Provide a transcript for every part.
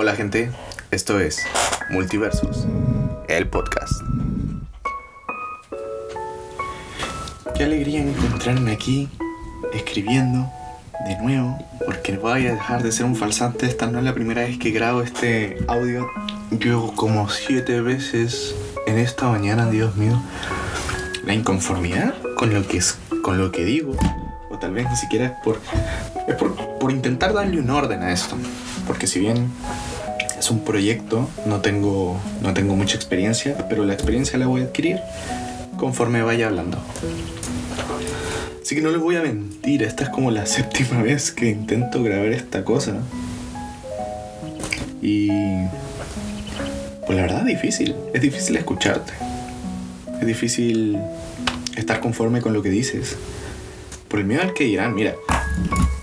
Hola gente, esto es Multiversos, el podcast. Qué alegría encontrarme aquí, escribiendo de nuevo, porque voy a dejar de ser un falsante. Esta no es la primera vez que grabo este audio. Yo como siete veces en esta mañana, Dios mío, la inconformidad con lo que, es, con lo que digo, o tal vez ni siquiera es por, es por, por intentar darle un orden a esto. Porque si bien un proyecto, no tengo, no tengo mucha experiencia, pero la experiencia la voy a adquirir conforme vaya hablando. Así que no les voy a mentir, esta es como la séptima vez que intento grabar esta cosa. Y... Pues la verdad es difícil, es difícil escucharte. Es difícil estar conforme con lo que dices. Por el miedo al que dirán, mira,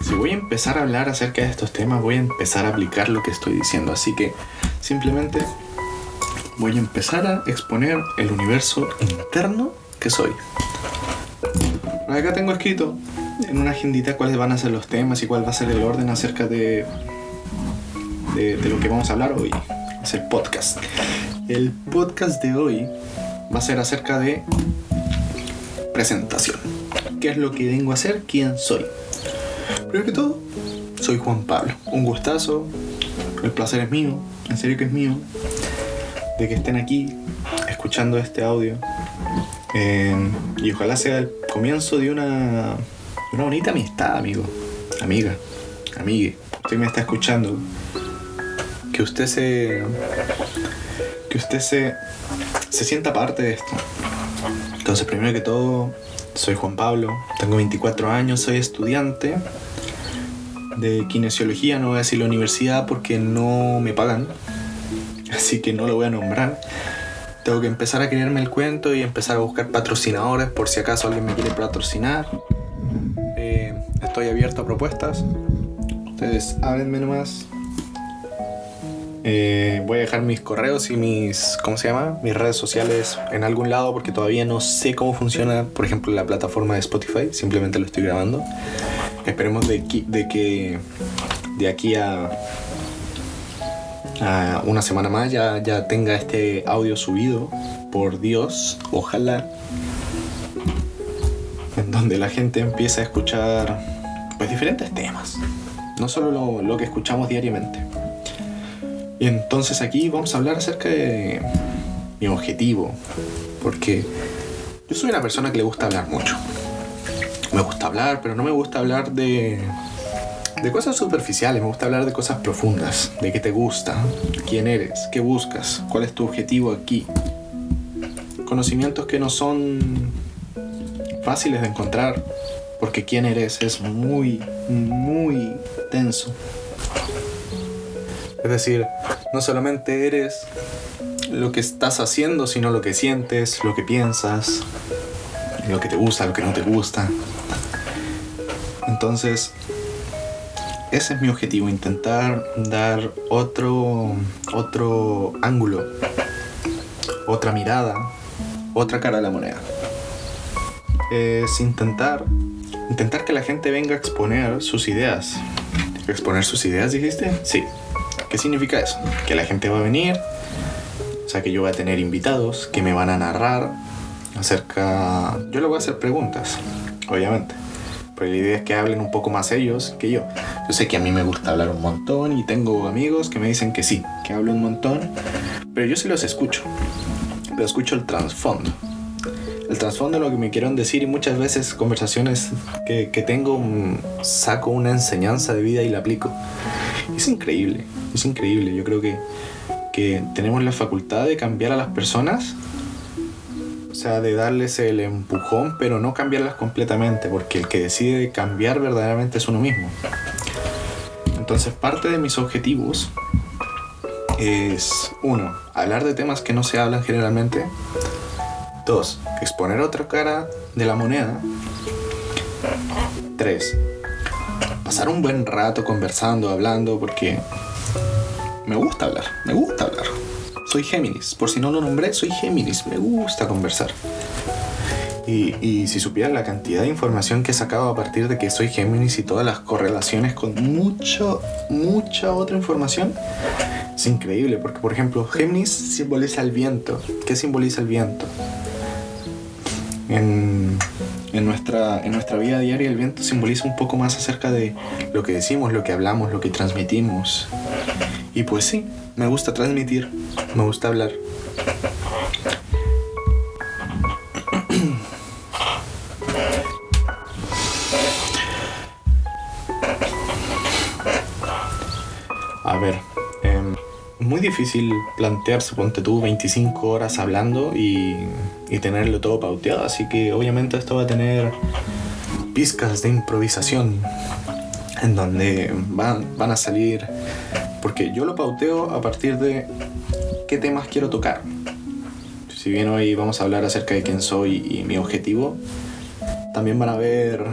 si voy a empezar a hablar acerca de estos temas, voy a empezar a aplicar lo que estoy diciendo. Así que simplemente voy a empezar a exponer el universo interno que soy. Acá tengo escrito en una agendita cuáles van a ser los temas y cuál va a ser el orden acerca de, de, de lo que vamos a hablar hoy. Es el podcast. El podcast de hoy va a ser acerca de presentación. ¿Qué es lo que vengo a hacer? ¿Quién soy? Primero que todo, soy Juan Pablo. Un gustazo. El placer es mío. En serio que es mío. De que estén aquí escuchando este audio. Eh, y ojalá sea el comienzo de una, una bonita amistad, amigo. Amiga. Amigue. Usted me está escuchando. Que usted se. Que usted se. Se sienta parte de esto. Entonces, primero que todo, soy Juan Pablo, tengo 24 años, soy estudiante de kinesiología, no voy a decir la universidad porque no me pagan, así que no lo voy a nombrar. Tengo que empezar a creerme el cuento y empezar a buscar patrocinadores por si acaso alguien me quiere patrocinar. Eh, estoy abierto a propuestas. Ustedes háblenme nomás. Eh, voy a dejar mis correos y mis, ¿cómo se llama? Mis redes sociales en algún lado porque todavía no sé cómo funciona, por ejemplo, la plataforma de Spotify. Simplemente lo estoy grabando. Esperemos de, que de aquí a, a una semana más ya, ya tenga este audio subido. Por Dios, ojalá. En donde la gente empiece a escuchar pues diferentes temas. No solo lo, lo que escuchamos diariamente. Y entonces aquí vamos a hablar acerca de mi objetivo. Porque yo soy una persona que le gusta hablar mucho. Me gusta hablar, pero no me gusta hablar de, de cosas superficiales. Me gusta hablar de cosas profundas. De qué te gusta, quién eres, qué buscas, cuál es tu objetivo aquí. Conocimientos que no son fáciles de encontrar. Porque quién eres es muy, muy tenso. Es decir, no solamente eres lo que estás haciendo, sino lo que sientes, lo que piensas, lo que te gusta, lo que no te gusta. Entonces, ese es mi objetivo, intentar dar otro, otro ángulo, otra mirada, otra cara a la moneda. Es intentar, intentar que la gente venga a exponer sus ideas. ¿Exponer sus ideas, dijiste? Sí. ¿Qué significa eso? Que la gente va a venir, o sea que yo voy a tener invitados que me van a narrar acerca... Yo le voy a hacer preguntas, obviamente. Pero la idea es que hablen un poco más ellos que yo. Yo sé que a mí me gusta hablar un montón y tengo amigos que me dicen que sí, que hablo un montón, pero yo sí los escucho. Pero escucho el trasfondo. El trasfondo de lo que me quieren decir y muchas veces conversaciones que, que tengo saco una enseñanza de vida y la aplico. Es increíble, es increíble. Yo creo que, que tenemos la facultad de cambiar a las personas, de darles el empujón, pero no cambiarlas completamente, porque el que decide cambiar verdaderamente es uno mismo. Entonces, parte de mis objetivos es, uno, hablar de temas que no se hablan generalmente. Dos, exponer otra cara de la moneda. Tres, pasar un buen rato conversando, hablando, porque me gusta hablar, me gusta hablar. Soy Géminis, por si no lo nombré, soy Géminis, me gusta conversar. Y, si supieras la cantidad de información que he sacado a partir de que soy Géminis y todas las correlaciones con mucho, mucha otra información, es increíble. Porque, por ejemplo, Géminis simboliza el viento. ¿Qué simboliza el viento? En, en, nuestra, en nuestra vida diaria el viento simboliza un poco más acerca de lo que decimos, lo que hablamos, lo que transmitimos. Y pues sí, me gusta transmitir, me gusta hablar. A ver, em, muy difícil plantearse, ponte tú, 25 horas hablando y, tenerlo todo pauteado, así que obviamente esto va a tener pizcas de improvisación en donde van, van a salir, porque yo lo pauteo a partir de qué temas quiero tocar. Si bien hoy vamos a hablar acerca de quién soy y mi objetivo, también van a haber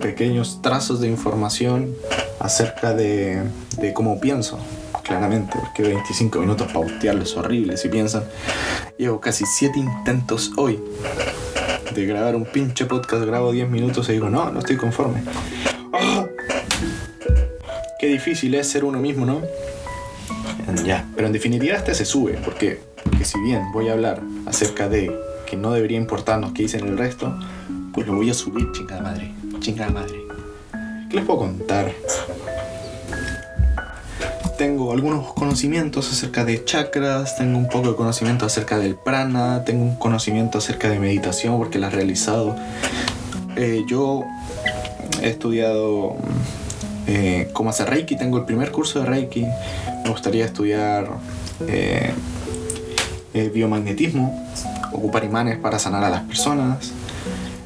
pequeños trazos de información acerca de, de cómo pienso, claramente, porque 25 minutos pautearlo es horrible. Si piensan, llevo casi 7 intentos hoy de grabar un pinche podcast, grabo 10 minutos y digo, no, no estoy conforme. ¡Ah! Qué difícil es ser uno mismo, ¿no? Ya, pero en definitiva este se sube, porque, porque si bien voy a hablar acerca de que no debería importarnos qué dicen el resto, pues lo voy a subir, chingada madre, chingada madre. ¿Qué les puedo contar? Tengo algunos conocimientos acerca de chakras, tengo un poco de conocimiento acerca del prana, tengo un conocimiento acerca de meditación porque la he realizado. Eh, yo he estudiado eh, cómo hacer Reiki, tengo el primer curso de Reiki, me gustaría estudiar eh, eh, biomagnetismo, ocupar imanes para sanar a las personas.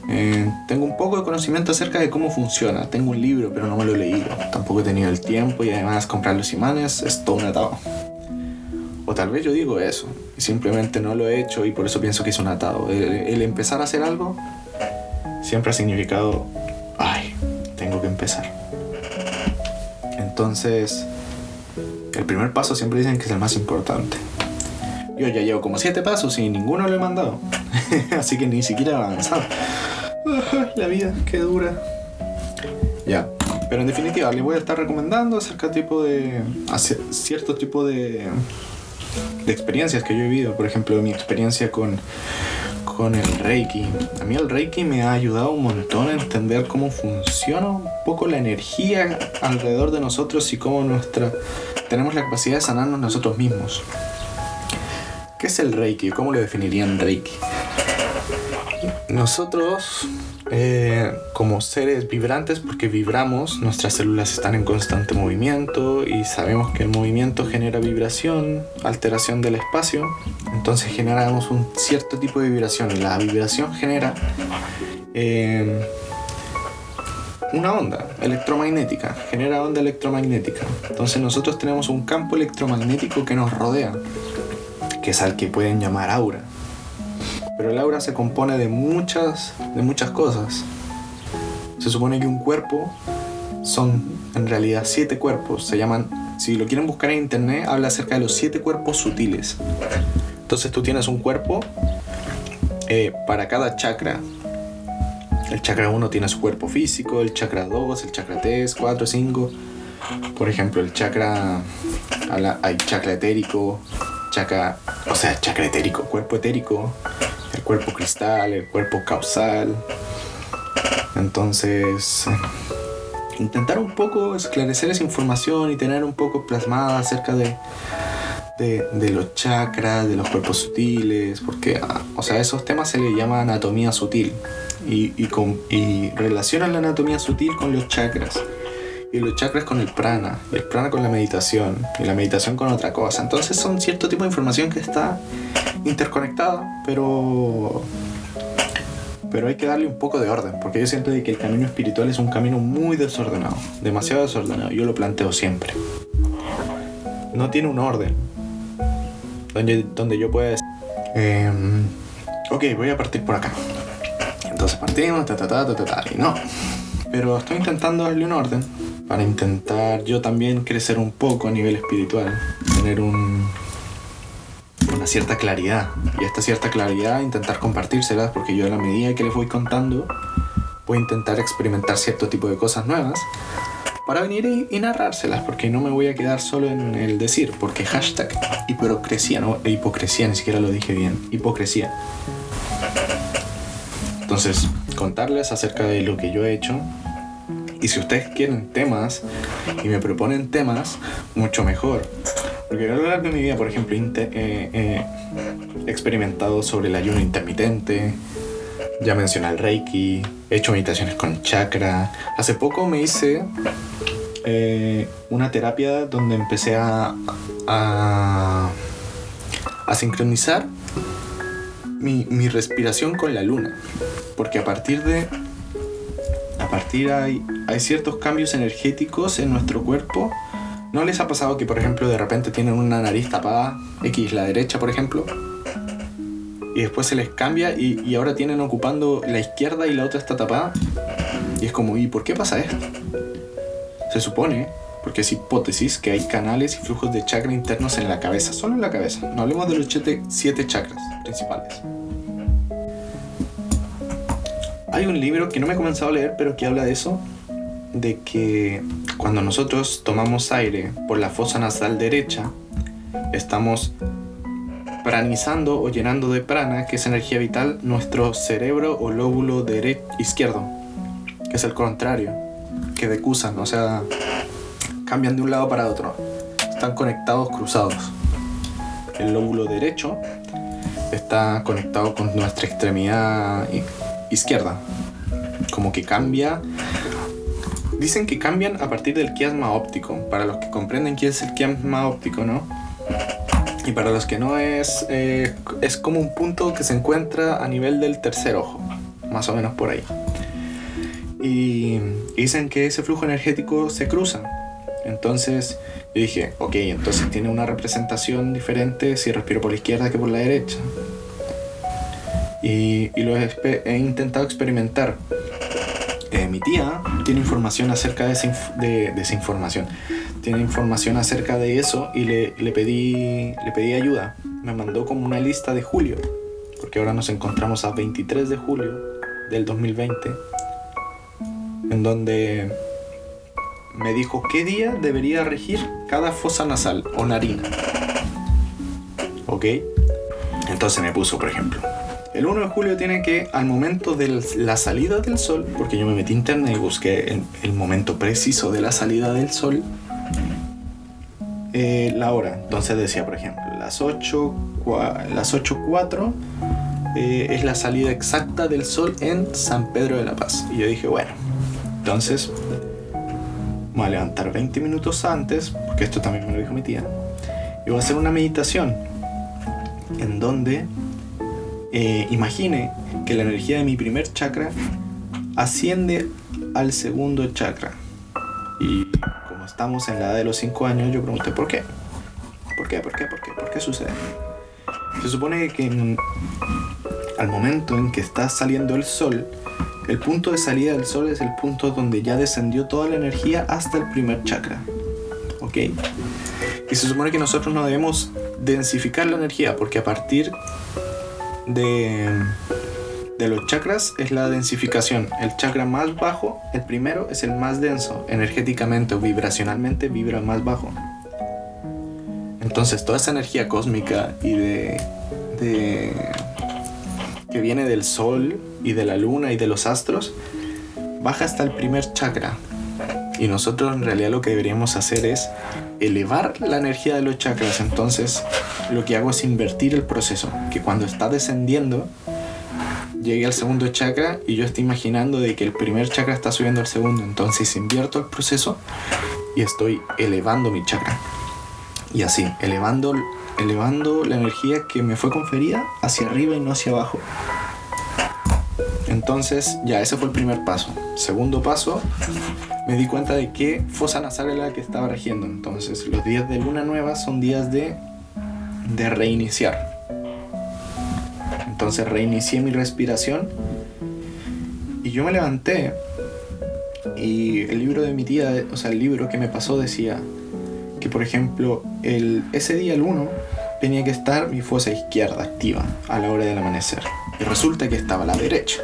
Eh, tengo un poco de conocimiento acerca de cómo funciona. Tengo un libro, pero no me lo he leído. Tampoco he tenido el tiempo y además comprar los imanes es todo un atado. O tal vez yo digo eso y simplemente no lo he hecho y por eso pienso que es un atado. El, el empezar a hacer algo siempre ha significado, ay, tengo que empezar. Entonces, el primer paso siempre dicen que es el más importante. Yo ya llevo como siete pasos y ninguno lo he mandado. Así que ni siquiera he avanzado. La vida, qué dura. Ya. Pero en definitiva, les voy a estar recomendando acerca tipo de. cierto tipo de. experiencias que yo he vivido. Por ejemplo, mi experiencia con. con el Reiki. A mí el Reiki me ha ayudado un montón a entender cómo funciona un poco la energía alrededor de nosotros y cómo nuestra. Tenemos la capacidad de sanarnos nosotros mismos. ¿Qué es el Reiki? ¿Cómo lo definirían Reiki? Nosotros, eh, como seres vibrantes, porque vibramos, nuestras células están en constante movimiento y sabemos que el movimiento genera vibración, alteración del espacio, entonces generamos un cierto tipo de vibración la vibración genera eh, una onda electromagnética, genera onda electromagnética. Entonces nosotros tenemos un campo electromagnético que nos rodea que es al que pueden llamar aura. Pero el aura se compone de muchas, de muchas cosas. Se supone que un cuerpo son en realidad siete cuerpos. Se llaman, si lo quieren buscar en internet, habla acerca de los siete cuerpos sutiles. Entonces tú tienes un cuerpo eh, para cada chakra. El chakra 1 tiene su cuerpo físico, el chakra 2, el chakra 3, 4, 5. Por ejemplo, el chakra, hay chakra etérico, chakra, o sea, chakra etérico, cuerpo etérico, el cuerpo cristal, el cuerpo causal. Entonces, intentar un poco esclarecer esa información y tener un poco plasmada acerca de, de, de los chakras, de los cuerpos sutiles, porque, ah, o sea, esos temas se le llama anatomía sutil y, y, con, y relacionan la anatomía sutil con los chakras y los chakras con el prana, y el prana con la meditación, y la meditación con otra cosa. Entonces son cierto tipo de información que está interconectada, pero pero hay que darle un poco de orden, porque yo siento que el camino espiritual es un camino muy desordenado, demasiado desordenado, yo lo planteo siempre. No tiene un orden, donde, donde yo pueda decir, eh, ok, voy a partir por acá. Entonces partimos, ta, ta, ta, ta, ta, ta, y no. Pero estoy intentando darle un orden para intentar yo también crecer un poco a nivel espiritual, tener un, una cierta claridad. Y esta cierta claridad intentar compartírselas porque yo a la medida que les voy contando voy a intentar experimentar cierto tipo de cosas nuevas para venir y, y narrárselas porque no me voy a quedar solo en el decir porque hashtag hipocresía, no hipocresía, ni siquiera lo dije bien, hipocresía. Entonces, contarles acerca de lo que yo he hecho y si ustedes quieren temas y me proponen temas, mucho mejor. Porque a lo largo de mi vida, por ejemplo, eh, eh, he experimentado sobre el ayuno intermitente, ya mencioné el Reiki, he hecho meditaciones con chakra. Hace poco me hice eh, una terapia donde empecé a, a, a sincronizar mi, respiración con la luna. Porque a partir de a partir hay, hay ciertos cambios energéticos en nuestro cuerpo. ¿No les ha pasado que, por ejemplo, de repente tienen una nariz tapada, X, la derecha, por ejemplo? Y después se les cambia y, y ahora tienen ocupando la izquierda y la otra está tapada. Y es como, ¿y por qué pasa esto? Se supone, porque es hipótesis, que hay canales y flujos de chakra internos en la cabeza, solo en la cabeza. No hablemos de los siete chakras Hay un libro que no me he comenzado a leer, pero que habla de eso, de que cuando nosotros tomamos aire por la fosa nasal derecha, estamos pranizando o llenando de prana, que es energía vital, nuestro cerebro o lóbulo dere- izquierdo, que es el contrario, que decusan, o sea, cambian de un lado para otro, están conectados cruzados. El lóbulo derecho está conectado con nuestra extremidad izquierda, como que cambia. Dicen que cambian a partir del quiasma óptico. Para los que comprenden qué es el quiasma óptico, ¿no? Y para los que no es, eh, es como un punto que se encuentra a nivel del tercer ojo, más o menos por ahí. Y dicen que ese flujo energético se cruza. Entonces yo dije, ok, entonces tiene una representación diferente si respiro por la izquierda que por la derecha. Y, y lo he, intentado experimentar. Eh, mi tía tiene información acerca de esa, de esa información. Tiene información acerca de eso y le, le pedí, le pedí ayuda. Me mandó como una lista de julio, porque ahora nos encontramos a 23 de julio del 2020, en donde me dijo qué día debería regir cada fosa nasal o narina. ¿Ok? Entonces me puso, por ejemplo, el 1 de julio tiene que, al momento de la salida del sol, porque yo me metí a internet y busqué el, momento preciso de la salida del sol, eh, la hora. Entonces decía, por ejemplo, las 8, cua- las 8.04 eh, es la salida exacta del sol en San Pedro de la Paz. Y yo dije, bueno, entonces voy a levantar 20 minutos antes, porque esto también me lo dijo mi tía, y voy a hacer una meditación en donde eh, imagine que la energía de mi primer chakra asciende al segundo chakra. Y como estamos en la edad de los 5 años, yo pregunté por qué. ¿Por qué? ¿Por qué? ¿Por qué? ¿Por qué sucede? Se supone que en- al momento en que está saliendo el sol, el punto de salida del sol es el punto donde ya descendió toda la energía hasta el primer chakra. ¿Ok? Y se supone que nosotros no debemos densificar la energía porque a partir de, de los chakras es la densificación. El chakra más bajo, el primero, es el más denso. Energéticamente o vibracionalmente vibra más bajo. Entonces toda esa energía cósmica y de, de que viene del sol y de la luna y de los astros baja hasta el primer chakra. Y nosotros en realidad lo que deberíamos hacer es elevar la energía de los chakras. Entonces lo que hago es invertir el proceso. Que cuando está descendiendo llegue al segundo chakra y yo estoy imaginando de que el primer chakra está subiendo al segundo. Entonces invierto el proceso y estoy elevando mi chakra. Y así, elevando, elevando la energía que me fue conferida hacia arriba y no hacia abajo. Entonces, ya, ese fue el primer paso. Segundo paso, me di cuenta de que fosa nasal era la que estaba regiendo. Entonces, los días de luna nueva son días de, de reiniciar. Entonces, reinicié mi respiración y yo me levanté. Y el libro de mi tía, o sea, el libro que me pasó decía que, por ejemplo, ese día, el 1, tenía que estar mi fosa izquierda activa a la hora del amanecer. Y resulta que estaba la derecha.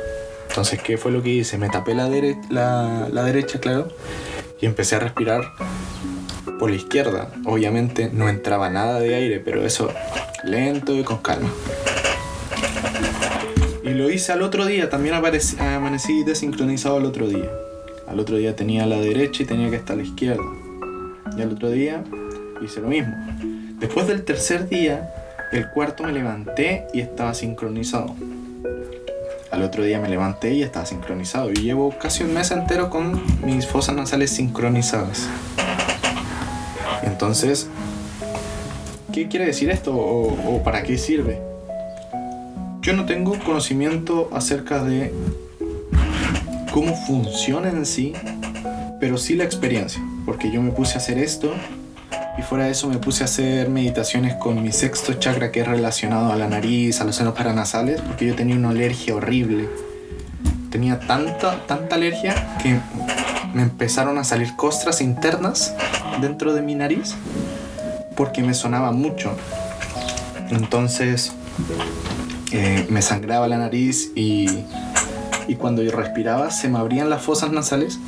Entonces, ¿qué fue lo que hice? Me tapé la, derecha, claro, y empecé a respirar por la izquierda. Obviamente no entraba nada de aire, pero eso lento y con calma. Y lo hice al otro día, también amanecí desincronizado al otro día. Al otro día tenía la derecha y tenía que estar a la izquierda. Y al otro día hice lo mismo. Después del tercer día, el cuarto me levanté y estaba sincronizado. Al otro día me levanté y estaba sincronizado. Y llevo casi un mes entero con mis fosas nasales sincronizadas. Entonces, ¿qué quiere decir esto o, para qué sirve? Yo no tengo conocimiento acerca de cómo funciona en sí, pero sí la experiencia, porque yo me puse a hacer esto y fuera de eso me puse a hacer meditaciones con mi sexto chakra que es relacionado a la nariz, a los senos paranasales, porque yo tenía una alergia horrible. Tenía tanta, tanta alergia que me empezaron a salir costras internas dentro de mi nariz porque me sonaba mucho. Entonces eh, me sangraba la nariz y, y cuando yo respiraba se me abrían las fosas nasales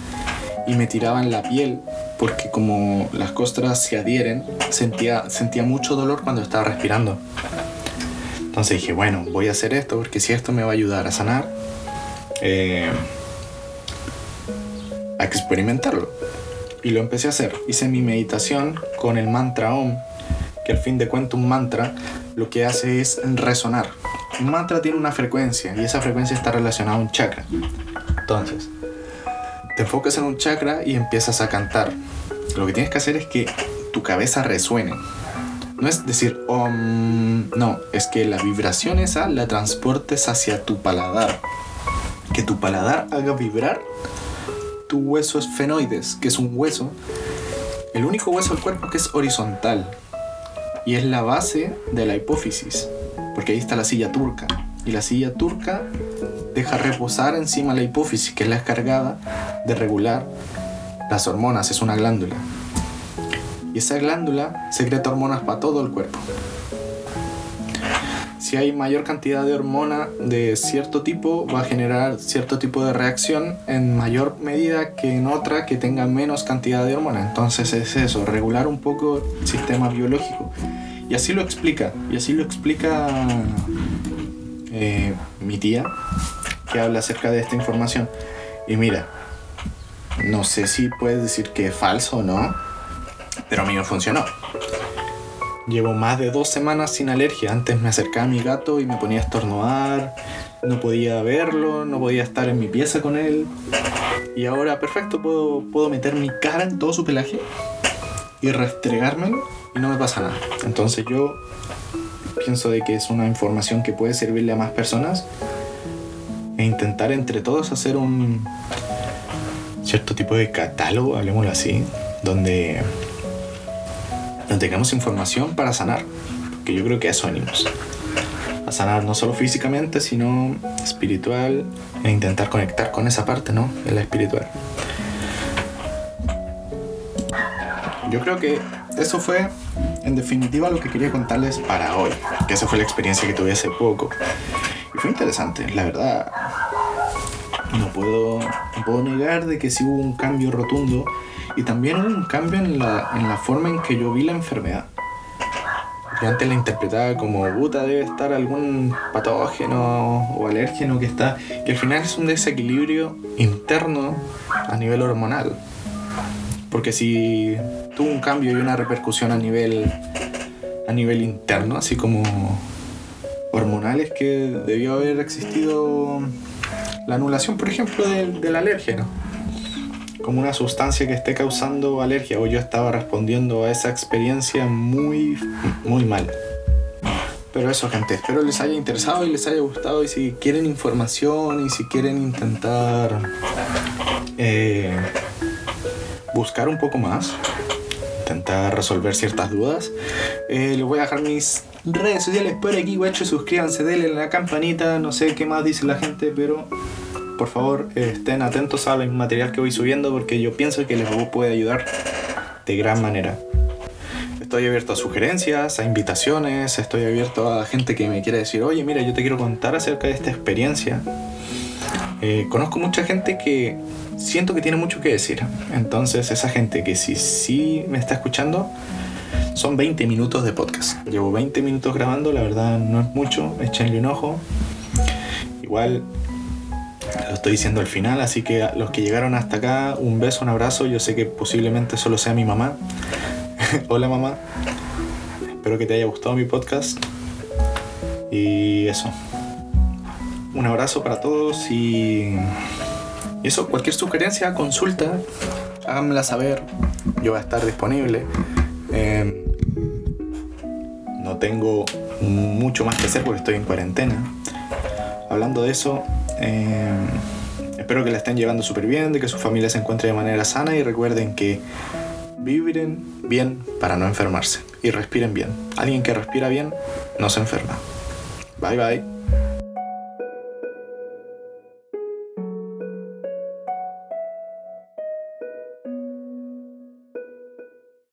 y me tiraban la piel porque como las costras se adhieren sentía, sentía mucho dolor cuando estaba respirando. Entonces dije, bueno, voy a hacer esto porque si esto me va a ayudar a sanar, eh, a experimentarlo. Y lo empecé a hacer. Hice mi meditación con el mantra OM, que al fin de cuentas un mantra lo que hace es resonar. Un mantra tiene una frecuencia y esa frecuencia está relacionada a un chakra. Entonces, te enfocas en un chakra y empiezas a cantar. Lo que tienes que hacer es que tu cabeza resuene. No es decir, OM, no, es que la vibración esa la transportes hacia tu paladar. Que tu paladar haga vibrar tu hueso esfenoides, que es un hueso, el único hueso del cuerpo que es horizontal y es la base de la hipófisis, porque ahí está la silla turca y la silla turca deja reposar encima la hipófisis, que es la encargada de regular las hormonas, es una glándula. Y esa glándula secreta hormonas para todo el cuerpo si hay mayor cantidad de hormona de cierto tipo, va a generar cierto tipo de reacción en mayor medida que en otra que tenga menos cantidad de hormona. Entonces es eso, regular un poco el sistema biológico. Y así lo explica, y así lo explica eh, mi tía, que habla acerca de esta información. Y mira, no sé si puedes decir que es falso o no, pero a mí me funcionó. Llevo más de dos semanas sin alergia. Antes me acercaba a mi gato y me ponía a estornudar. No podía verlo, no podía estar en mi pieza con él. Y ahora, perfecto, puedo, puedo meter mi cara en todo su pelaje y restregármelo y no me pasa nada. Entonces yo pienso de que es una información que puede servirle a más personas e intentar entre todos hacer un cierto tipo de catálogo, hablemoslo así, donde tengamos información para sanar, que yo creo que a eso venimos. A sanar no solo físicamente, sino espiritual, e intentar conectar con esa parte, ¿no? En la espiritual. Yo creo que eso fue, en definitiva, lo que quería contarles para hoy. Que esa fue la experiencia que tuve hace poco. Fue interesante, la verdad. No puedo, no puedo negar de que sí hubo un cambio rotundo y también hubo un cambio en la, en la forma en que yo vi la enfermedad. Yo antes la interpretaba como, puta, debe estar algún patógeno o alérgeno que está, que al final es un desequilibrio interno a nivel hormonal. Porque si tuvo un cambio y una repercusión a nivel, a nivel interno, así como hormonal, es que debió haber existido la anulación, por ejemplo, del, del alérgeno como una sustancia que esté causando alergia o yo estaba respondiendo a esa experiencia muy, muy mal. Pero eso, gente, espero les haya interesado y les haya gustado. Y si quieren información y si quieren intentar eh, buscar un poco más, intentar resolver ciertas dudas, eh, les voy a dejar mis redes sociales por aquí, guacho. Suscríbanse, denle la campanita. No sé qué más dice la gente, pero por favor estén atentos al material que voy subiendo porque yo pienso que les puede ayudar de gran manera. Estoy abierto a sugerencias, a invitaciones, estoy abierto a gente que me quiera decir, oye, mira, yo te quiero contar acerca de esta experiencia. Eh, conozco mucha gente que siento que tiene mucho que decir. Entonces, esa gente que si sí me está escuchando, son 20 minutos de podcast. Llevo 20 minutos grabando, la verdad no es mucho, échenle un ojo. Igual lo estoy diciendo al final, así que los que llegaron hasta acá, un beso, un abrazo. Yo sé que posiblemente solo sea mi mamá. Hola mamá. Espero que te haya gustado mi podcast. Y eso. Un abrazo para todos y eso, cualquier sugerencia, consulta, háganmela saber. Yo voy a estar disponible. Em, tengo mucho más que hacer porque estoy en cuarentena. Hablando de eso, em, espero que la estén llevando súper bien, de que su familia se encuentre de manera sana y recuerden que viven bien para no enfermarse y respiren bien. Alguien que respira bien no se enferma. Bye bye.